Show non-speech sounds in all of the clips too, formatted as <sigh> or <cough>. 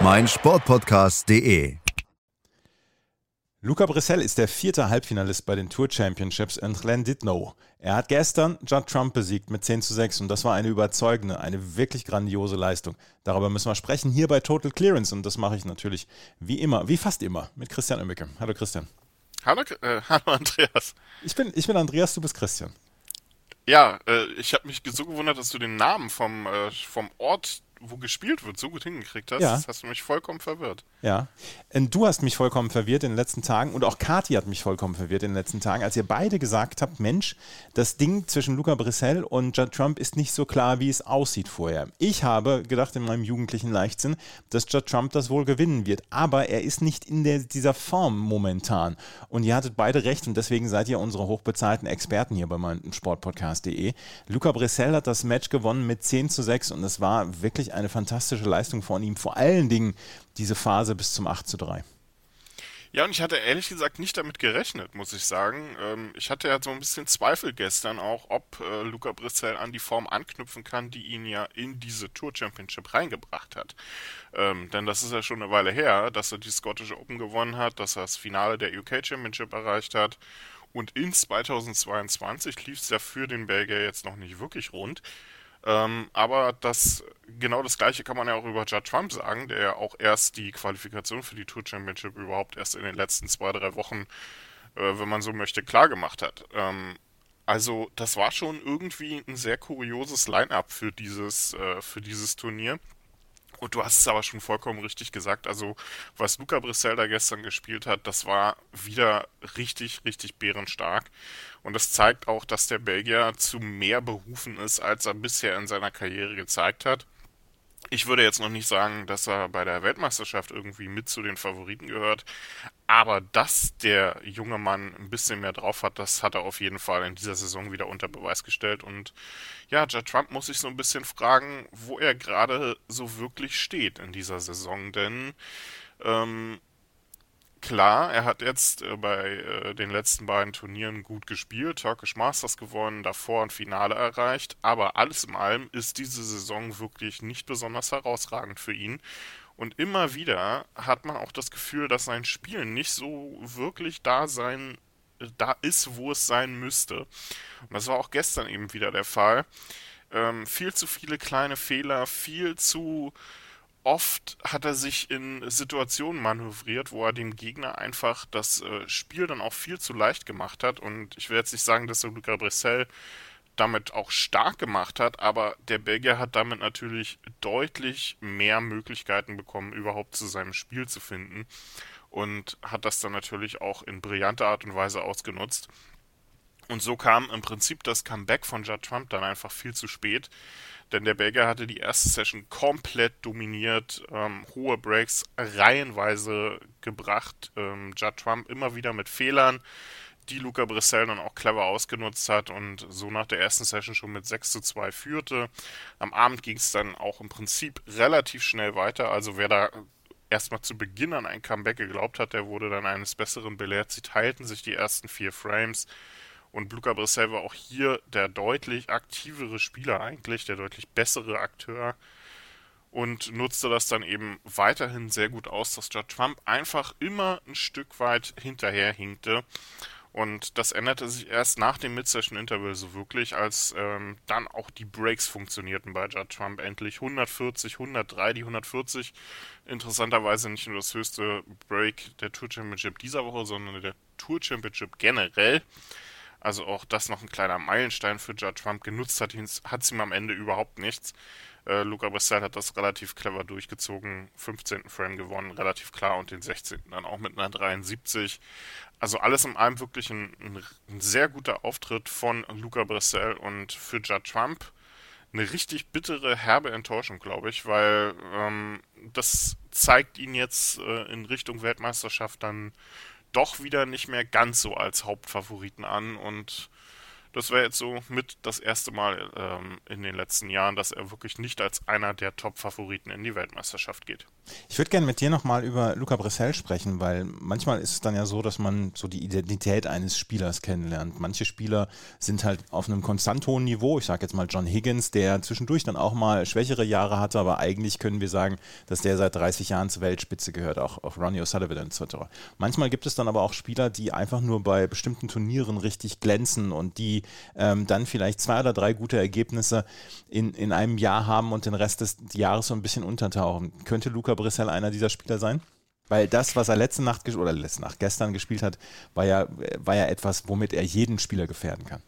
meinsportpodcast.de. Luca Brissell ist der vierte Halbfinalist bei den Tour Championships in Llandudno. Er hat gestern Judd Trump besiegt mit 10 zu 6 und das war eine überzeugende, eine wirklich grandiose Leistung. Darüber müssen wir sprechen hier bei Total Clearance und das mache ich natürlich wie immer, wie fast immer, mit Christian Ömicke. Hallo Christian. Hallo, äh, <laughs> hallo Andreas. Ich bin, ich bin Andreas, du bist Christian. Ja, äh, ich habe mich so gewundert, dass du den Namen vom, äh, vom Ort wo gespielt wird, so gut hingekriegt hast. Ja. Das hast du mich vollkommen verwirrt. Ja. Und du hast mich vollkommen verwirrt in den letzten Tagen und auch Kati hat mich vollkommen verwirrt in den letzten Tagen, als ihr beide gesagt habt, Mensch, das Ding zwischen Luca Brissell und Judd Trump ist nicht so klar, wie es aussieht vorher. Ich habe gedacht in meinem jugendlichen Leichtsinn, dass Judd Trump das wohl gewinnen wird, aber er ist nicht in der, dieser Form momentan. Und ihr hattet beide recht und deswegen seid ihr unsere hochbezahlten Experten hier bei meinem Sportpodcast.de. Luca Brissell hat das Match gewonnen mit 10 zu 6 und es war wirklich eine fantastische Leistung von ihm. Vor allen Dingen diese Phase bis zum 8 zu 3. Ja, und ich hatte ehrlich gesagt nicht damit gerechnet, muss ich sagen. Ähm, ich hatte ja so ein bisschen Zweifel gestern auch, ob äh, Luca Brissell an die Form anknüpfen kann, die ihn ja in diese Tour Championship reingebracht hat. Ähm, denn das ist ja schon eine Weile her, dass er die Scottish Open gewonnen hat, dass er das Finale der UK Championship erreicht hat. Und in 2022 lief es ja für den Belgier jetzt noch nicht wirklich rund. Ähm, aber das genau das gleiche kann man ja auch über Judd Trump sagen, der ja auch erst die Qualifikation für die Tour Championship überhaupt erst in den letzten zwei, drei Wochen, äh, wenn man so möchte, klar gemacht hat. Ähm, also das war schon irgendwie ein sehr kurioses Line-up für äh, für dieses Turnier. Und du hast es aber schon vollkommen richtig gesagt. Also, was Luca Brissell da gestern gespielt hat, das war wieder richtig, richtig bärenstark. Und das zeigt auch, dass der Belgier zu mehr berufen ist, als er bisher in seiner Karriere gezeigt hat. Ich würde jetzt noch nicht sagen, dass er bei der Weltmeisterschaft irgendwie mit zu den Favoriten gehört, aber dass der junge Mann ein bisschen mehr drauf hat, das hat er auf jeden Fall in dieser Saison wieder unter Beweis gestellt. Und ja, Judd Trump muss sich so ein bisschen fragen, wo er gerade so wirklich steht in dieser Saison, denn ähm, klar, er hat jetzt äh, bei äh, den letzten beiden Turnieren gut gespielt, Turkish Masters gewonnen, davor ein Finale erreicht, aber alles in allem ist diese Saison wirklich nicht besonders herausragend für ihn. Und immer wieder hat man auch das Gefühl, dass sein Spiel nicht so wirklich da sein, äh, da ist, wo es sein müsste. Und das war auch gestern eben wieder der Fall. Ähm, viel zu viele kleine Fehler, viel zu oft hat er sich in Situationen manövriert, wo er dem Gegner einfach das äh, Spiel dann auch viel zu leicht gemacht hat. Und ich will jetzt nicht sagen, dass der Luca Bressel damit auch stark gemacht hat, aber der Belgier hat damit natürlich deutlich mehr Möglichkeiten bekommen, überhaupt zu seinem Spiel zu finden. Und hat das dann natürlich auch in brillanter Art und Weise ausgenutzt. Und so kam im Prinzip das Comeback von Judd Trump dann einfach viel zu spät. Denn der Belgier hatte die erste Session komplett dominiert, ähm, hohe Breaks reihenweise gebracht. Ähm, Judd Trump immer wieder mit Fehlern, die Luca Brissell dann auch clever ausgenutzt hat und so nach der ersten Session schon mit 6 zu 2 führte. Am Abend ging es dann auch im Prinzip relativ schnell weiter. Also wer da erstmal zu Beginn an ein Comeback geglaubt hat, der wurde dann eines Besseren belehrt. Sie teilten sich die ersten vier Frames. Und Luca Brissell war auch hier der deutlich aktivere Spieler eigentlich, der deutlich bessere Akteur und nutzte das dann eben weiterhin sehr gut aus, dass Judd Trump einfach immer ein Stück weit hinterher hinkte. Und das änderte sich erst nach dem Mid-Session-Interval so wirklich, als ähm, dann auch die Breaks funktionierten bei Judd Trump endlich. 140, 103, die 140. Interessanterweise nicht nur das höchste Break der Tour Championship dieser Woche, sondern der Tour Championship generell. Also auch das noch ein kleiner Meilenstein für Judge Trump. Genutzt hat, hat es ihm am Ende überhaupt nichts. Äh, Luca Brissell hat das relativ clever durchgezogen. 15. Frame gewonnen, relativ klar. Und den 16. dann auch mit einer 73. Also alles in allem wirklich ein, ein, ein sehr guter Auftritt von Luca Brissell und für Judge Trump eine richtig bittere, herbe Enttäuschung, glaube ich, weil ähm, das zeigt ihn jetzt äh, in Richtung Weltmeisterschaft dann doch wieder nicht mehr ganz so als Hauptfavoriten an und das wäre jetzt so mit das erste Mal ähm, in den letzten Jahren, dass er wirklich nicht als einer der Top-Favoriten in die Weltmeisterschaft geht. Ich würde gerne mit dir nochmal über Luca Bressel sprechen, weil manchmal ist es dann ja so, dass man so die Identität eines Spielers kennenlernt. Manche Spieler sind halt auf einem konstant hohen Niveau. Ich sage jetzt mal John Higgins, der zwischendurch dann auch mal schwächere Jahre hatte, aber eigentlich können wir sagen, dass der seit 30 Jahren zur Weltspitze gehört, auch auf Ronnie O'Sullivan etc. Manchmal gibt es dann aber auch Spieler, die einfach nur bei bestimmten Turnieren richtig glänzen und die ähm, dann vielleicht zwei oder drei gute Ergebnisse in, in einem Jahr haben und den Rest des Jahres so ein bisschen untertauchen. Könnte Luca Brissell einer dieser Spieler sein? Weil das, was er letzte Nacht oder letzte Nacht gestern gespielt hat, war ja, war ja etwas, womit er jeden Spieler gefährden kann.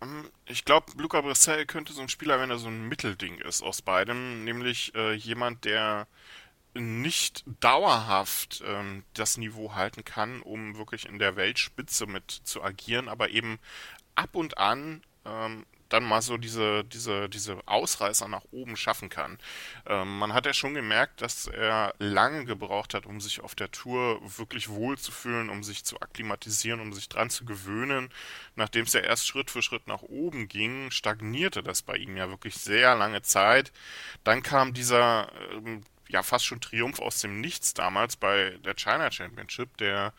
Ähm, ich glaube, Luca Brissell könnte so ein Spieler, wenn er so ein Mittelding ist aus beidem, nämlich äh, jemand, der nicht dauerhaft ähm, das Niveau halten kann, um wirklich in der Weltspitze mit zu agieren, aber eben ab und an ähm, dann mal so diese, diese, diese Ausreißer nach oben schaffen kann. Ähm, man hat ja schon gemerkt, dass er lange gebraucht hat, um sich auf der Tour wirklich wohlzufühlen, um sich zu akklimatisieren, um sich dran zu gewöhnen. Nachdem es ja erst Schritt für Schritt nach oben ging, stagnierte das bei ihm ja wirklich sehr lange Zeit. Dann kam dieser ähm, ja fast schon Triumph aus dem Nichts damals bei der China Championship, der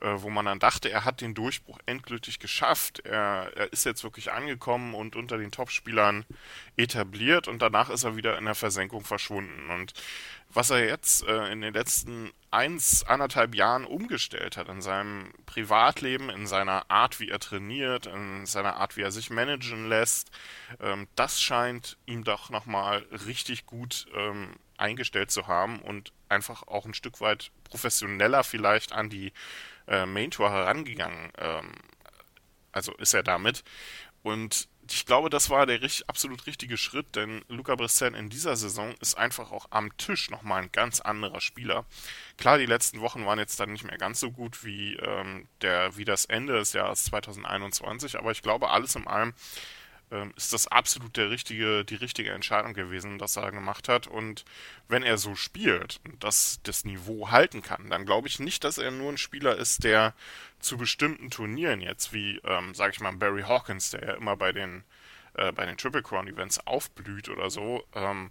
wo man dann dachte, er hat den Durchbruch endgültig geschafft. Er, er ist jetzt wirklich angekommen und unter den Topspielern etabliert und danach ist er wieder in der Versenkung verschwunden. Und was er jetzt äh, in den letzten eins, anderthalb Jahren umgestellt hat in seinem Privatleben, in seiner Art, wie er trainiert, in seiner Art, wie er sich managen lässt, ähm, das scheint ihm doch nochmal richtig gut ähm, eingestellt zu haben und einfach auch ein Stück weit professioneller vielleicht an die äh, Main Tour herangegangen. Ähm, also ist er damit. Und ich glaube, das war der richtig, absolut richtige Schritt, denn Luca Brisson in dieser Saison ist einfach auch am Tisch nochmal ein ganz anderer Spieler. Klar, die letzten Wochen waren jetzt dann nicht mehr ganz so gut wie, ähm, der, wie das Ende des Jahres 2021, aber ich glaube, alles in allem ähm, ist das absolut der richtige, die richtige Entscheidung gewesen, dass er gemacht hat. Und wenn er so spielt und das, das Niveau halten kann, dann glaube ich nicht, dass er nur ein Spieler ist, der zu bestimmten Turnieren jetzt, wie, ähm, sage ich mal, Barry Hawkins, der ja immer bei den äh, bei den Triple Crown Events aufblüht oder so. Ähm,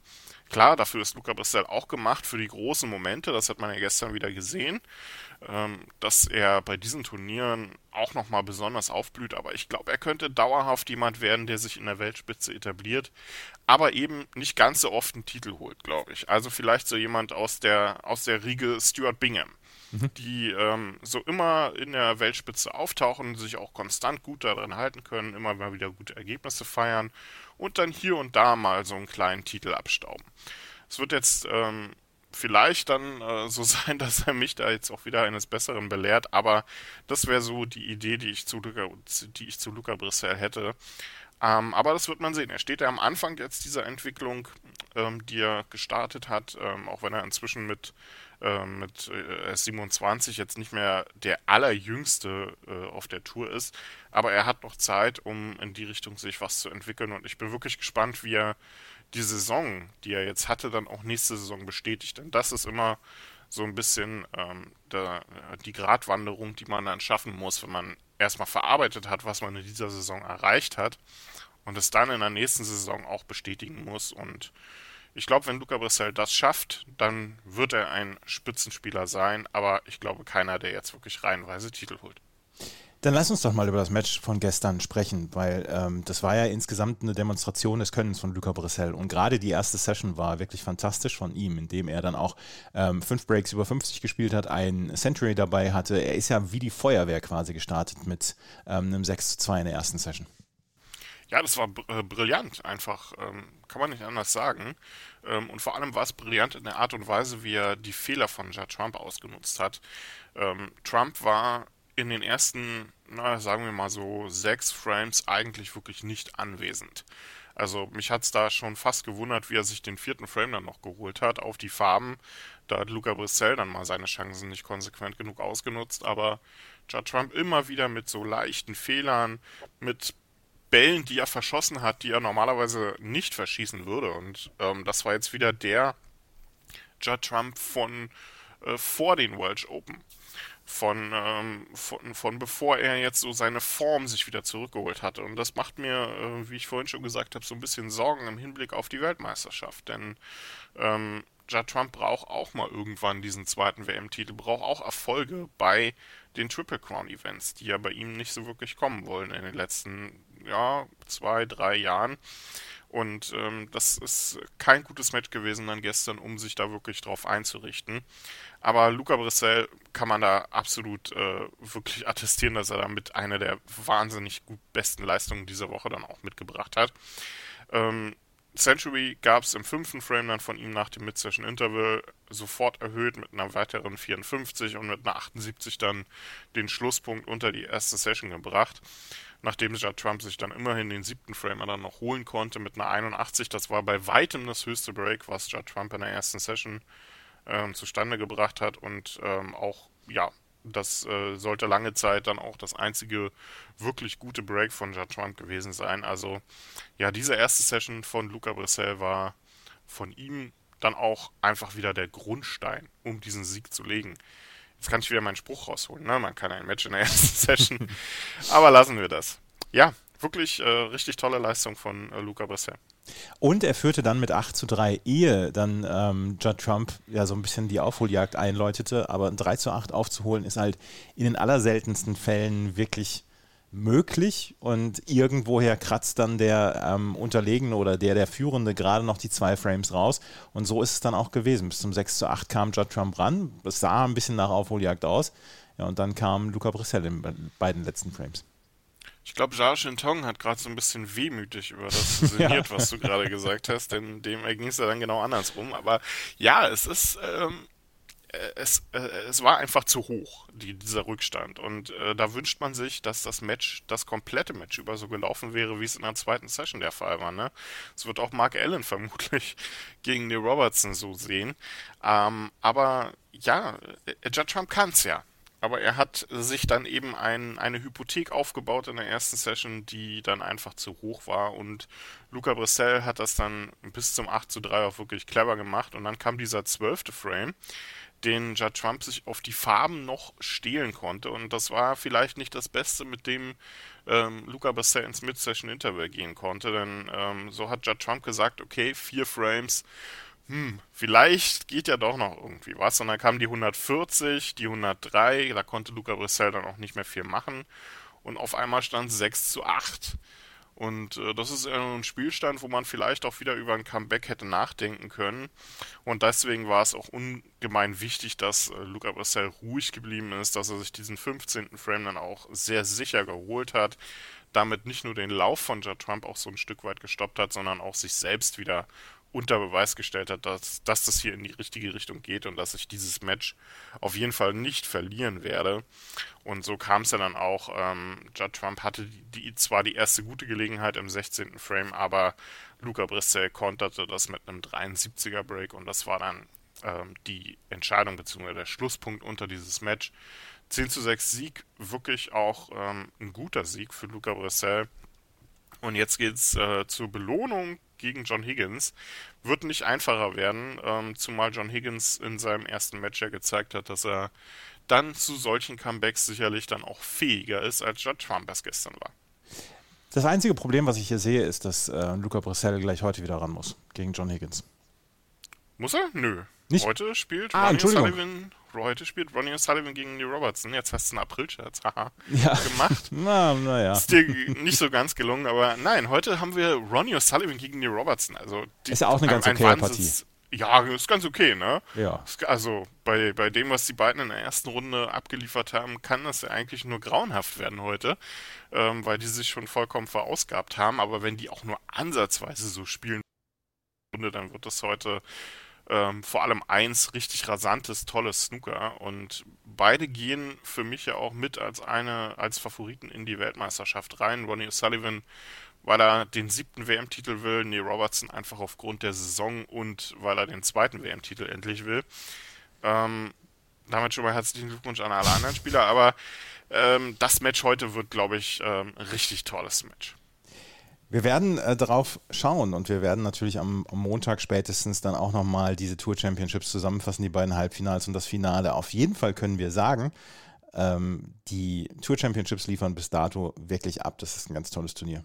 klar, dafür ist Luca Bristol auch gemacht für die großen Momente. Das hat man ja gestern wieder gesehen, ähm, dass er bei diesen Turnieren auch nochmal besonders aufblüht. Aber ich glaube, er könnte dauerhaft jemand werden, der sich in der Weltspitze etabliert, aber eben nicht ganz so oft einen Titel holt, glaube ich. Also vielleicht so jemand aus der aus der Riege Stuart Bingham mhm. die ähm, so immer in der Weltspitze auftauchen, sich auch konstant gut daran halten können, immer mal wieder gute Ergebnisse feiern und dann hier und da mal so einen kleinen Titel abstauben. Es wird jetzt ähm, vielleicht dann äh, so <laughs> sein, dass er mich da jetzt auch wieder eines Besseren belehrt, aber das wäre so die Idee, die ich zu Luca, die ich zu Luca Brissell hätte. Ähm, aber das wird man sehen. Er steht ja am Anfang jetzt dieser Entwicklung, ähm, die er gestartet hat, ähm, auch wenn er inzwischen mit ähm, mit äh, 27 jetzt nicht mehr der allerjüngste äh, auf der Tour ist, aber er hat noch Zeit, um in die Richtung sich was zu entwickeln. Und ich bin wirklich gespannt, wie er die Saison, die er jetzt hatte, dann auch nächste Saison bestätigt, denn das ist immer so ein bisschen ähm, der, die Gratwanderung, die man dann schaffen muss, wenn man erstmal verarbeitet hat, was man in dieser Saison erreicht hat und es dann in der nächsten Saison auch bestätigen muss. Und ich glaube, wenn Luca Brissell das schafft, dann wird er ein Spitzenspieler sein, aber ich glaube keiner, der jetzt wirklich reihenweise Titel holt. Dann lass uns doch mal über das Match von gestern sprechen, weil ähm, das war ja insgesamt eine Demonstration des Könnens von Luca Brissell. Und gerade die erste Session war wirklich fantastisch von ihm, indem er dann auch ähm, fünf Breaks über 50 gespielt hat, ein Century dabei hatte. Er ist ja wie die Feuerwehr quasi gestartet mit ähm, einem 6 zu 2 in der ersten Session. Ja, das war äh, brillant, einfach. Ähm, kann man nicht anders sagen. Ähm, und vor allem war es brillant in der Art und Weise, wie er die Fehler von Judd Trump ausgenutzt hat. Ähm, Trump war in den ersten, na, sagen wir mal so, sechs Frames eigentlich wirklich nicht anwesend. Also mich hat es da schon fast gewundert, wie er sich den vierten Frame dann noch geholt hat auf die Farben. Da hat Luca Brissell dann mal seine Chancen nicht konsequent genug ausgenutzt, aber Judd Trump immer wieder mit so leichten Fehlern, mit Bällen, die er verschossen hat, die er normalerweise nicht verschießen würde. Und ähm, das war jetzt wieder der Judd Trump von äh, vor den Welsh Open. Von, ähm, von, von bevor er jetzt so seine Form sich wieder zurückgeholt hatte. Und das macht mir, äh, wie ich vorhin schon gesagt habe, so ein bisschen Sorgen im Hinblick auf die Weltmeisterschaft. Denn ähm, Judd Trump braucht auch mal irgendwann diesen zweiten WM-Titel, braucht auch Erfolge bei den Triple Crown Events, die ja bei ihm nicht so wirklich kommen wollen in den letzten ja, zwei, drei Jahren. Und ähm, das ist kein gutes Match gewesen dann gestern, um sich da wirklich drauf einzurichten. Aber Luca Brissell kann man da absolut äh, wirklich <laughs> attestieren, dass er damit eine der wahnsinnig gut besten Leistungen dieser Woche dann auch mitgebracht hat. Ähm, Century gab es im fünften Frame dann von ihm nach dem Mid-Session Interval sofort erhöht mit einer weiteren 54 und mit einer 78 dann den Schlusspunkt unter die erste Session gebracht nachdem ja Trump sich dann immerhin den siebten Framer dann noch holen konnte mit einer 81. Das war bei weitem das höchste Break, was Judd Trump in der ersten Session ähm, zustande gebracht hat und ähm, auch, ja, das äh, sollte lange Zeit dann auch das einzige wirklich gute Break von Judd Trump gewesen sein. Also, ja, diese erste Session von Luca Brissell war von ihm dann auch einfach wieder der Grundstein, um diesen Sieg zu legen. Jetzt kann ich wieder meinen Spruch rausholen. Ne? Man kann ein Match in der ersten Session. Aber lassen wir das. Ja, wirklich äh, richtig tolle Leistung von äh, Luca Bressel. Und er führte dann mit 8 zu 3, ehe dann ähm, Judd Trump ja so ein bisschen die Aufholjagd einläutete. Aber 3 zu 8 aufzuholen ist halt in den allerseltensten Fällen wirklich möglich und irgendwoher kratzt dann der ähm, Unterlegene oder der, der Führende gerade noch die zwei Frames raus und so ist es dann auch gewesen. Bis zum 6 zu 8 kam Judd Trump ran, es sah ein bisschen nach Aufholjagd aus ja, und dann kam Luca Brissell in beiden letzten Frames. Ich glaube, Jao Shintong hat gerade so ein bisschen wehmütig über das <laughs> sinniert, ja. was du gerade gesagt hast, denn dem erging es ja dann genau andersrum. Aber ja, es ist, ähm, äh, es, äh, es war einfach zu hoch, die, dieser Rückstand. Und äh, da wünscht man sich, dass das Match, das komplette Match über so gelaufen wäre, wie es in der zweiten Session der Fall war. Ne? Es wird auch Mark Allen <laughs> vermutlich gegen Neil Robertson so sehen. Ähm, aber ja, äh, Judge Trump kann es ja. Aber er hat sich dann eben ein, eine Hypothek aufgebaut in der ersten Session, die dann einfach zu hoch war. Und Luca Brissell hat das dann bis zum 8 zu 3 auch wirklich clever gemacht. Und dann kam dieser zwölfte Frame den Judd Trump sich auf die Farben noch stehlen konnte. Und das war vielleicht nicht das Beste, mit dem ähm, Luca Basset ins Mid-Session Interval gehen konnte. Denn ähm, so hat Judd Trump gesagt, okay, vier Frames, hm, vielleicht geht ja doch noch irgendwie was. Und dann kam die 140, die 103, da konnte Luca Brissell dann auch nicht mehr viel machen. Und auf einmal stand 6 zu 8. Und äh, das ist ein Spielstand, wo man vielleicht auch wieder über ein Comeback hätte nachdenken können. Und deswegen war es auch ungemein wichtig, dass äh, Luca Brissell ruhig geblieben ist, dass er sich diesen 15. Frame dann auch sehr sicher geholt hat. Damit nicht nur den Lauf von Judd Trump auch so ein Stück weit gestoppt hat, sondern auch sich selbst wieder unter Beweis gestellt hat, dass, dass das hier in die richtige Richtung geht und dass ich dieses Match auf jeden Fall nicht verlieren werde. Und so kam es ja dann auch. Ähm, Judd Trump hatte die, zwar die erste gute Gelegenheit im 16. Frame, aber Luca Brissell konterte das mit einem 73er Break und das war dann ähm, die Entscheidung bzw. der Schlusspunkt unter dieses Match. 10 zu 6 Sieg, wirklich auch ähm, ein guter Sieg für Luca Brissell. Und jetzt geht's äh, zur Belohnung gegen John Higgins. Wird nicht einfacher werden, ähm, zumal John Higgins in seinem ersten Match ja gezeigt hat, dass er dann zu solchen Comebacks sicherlich dann auch fähiger ist, als Judd Trump es gestern war. Das einzige Problem, was ich hier sehe, ist, dass äh, Luca Brissell gleich heute wieder ran muss gegen John Higgins. Muss er? Nö. Nicht? Heute spielt ah, Ronnie Sullivan heute spielt Ronnie Sullivan gegen Lee Robertson. Jetzt hast du einen April-Scherz <laughs> ja. gemacht. <laughs> na, naja. Ist dir nicht so ganz gelungen, aber nein, heute haben wir Ronnie Sullivan gegen Lee Robertson. Also die, ist ja auch eine ganz ein, okay Partie. Ja, ist ganz okay, ne? Ja. Also bei, bei dem, was die beiden in der ersten Runde abgeliefert haben, kann das ja eigentlich nur grauenhaft werden heute, ähm, weil die sich schon vollkommen verausgabt haben. Aber wenn die auch nur ansatzweise so spielen, dann wird das heute ähm, vor allem eins richtig rasantes, tolles Snooker und beide gehen für mich ja auch mit als eine, als Favoriten in die Weltmeisterschaft rein. Ronnie O'Sullivan, weil er den siebten WM-Titel will, Neil Robertson einfach aufgrund der Saison und weil er den zweiten WM-Titel endlich will. Ähm, damit schon mal herzlichen Glückwunsch an alle anderen Spieler, aber ähm, das Match heute wird, glaube ich, ähm, richtig tolles Match. Wir werden äh, darauf schauen und wir werden natürlich am, am Montag spätestens dann auch nochmal diese Tour Championships zusammenfassen, die beiden Halbfinals und das Finale. Auf jeden Fall können wir sagen, ähm, die Tour Championships liefern bis dato wirklich ab. Das ist ein ganz tolles Turnier.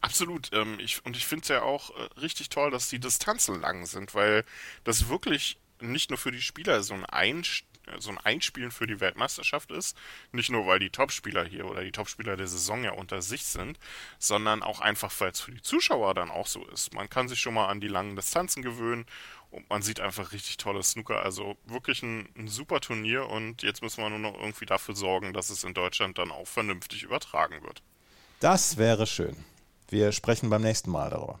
Absolut. Ähm, ich, und ich finde es ja auch äh, richtig toll, dass die Distanzen lang sind, weil das wirklich nicht nur für die Spieler so ein Einstieg so ein Einspielen für die Weltmeisterschaft ist. Nicht nur, weil die Topspieler hier oder die Topspieler der Saison ja unter sich sind, sondern auch einfach, weil es für die Zuschauer dann auch so ist. Man kann sich schon mal an die langen Distanzen gewöhnen und man sieht einfach richtig tolles Snooker. Also wirklich ein, ein super Turnier und jetzt müssen wir nur noch irgendwie dafür sorgen, dass es in Deutschland dann auch vernünftig übertragen wird. Das wäre schön. Wir sprechen beim nächsten Mal darüber.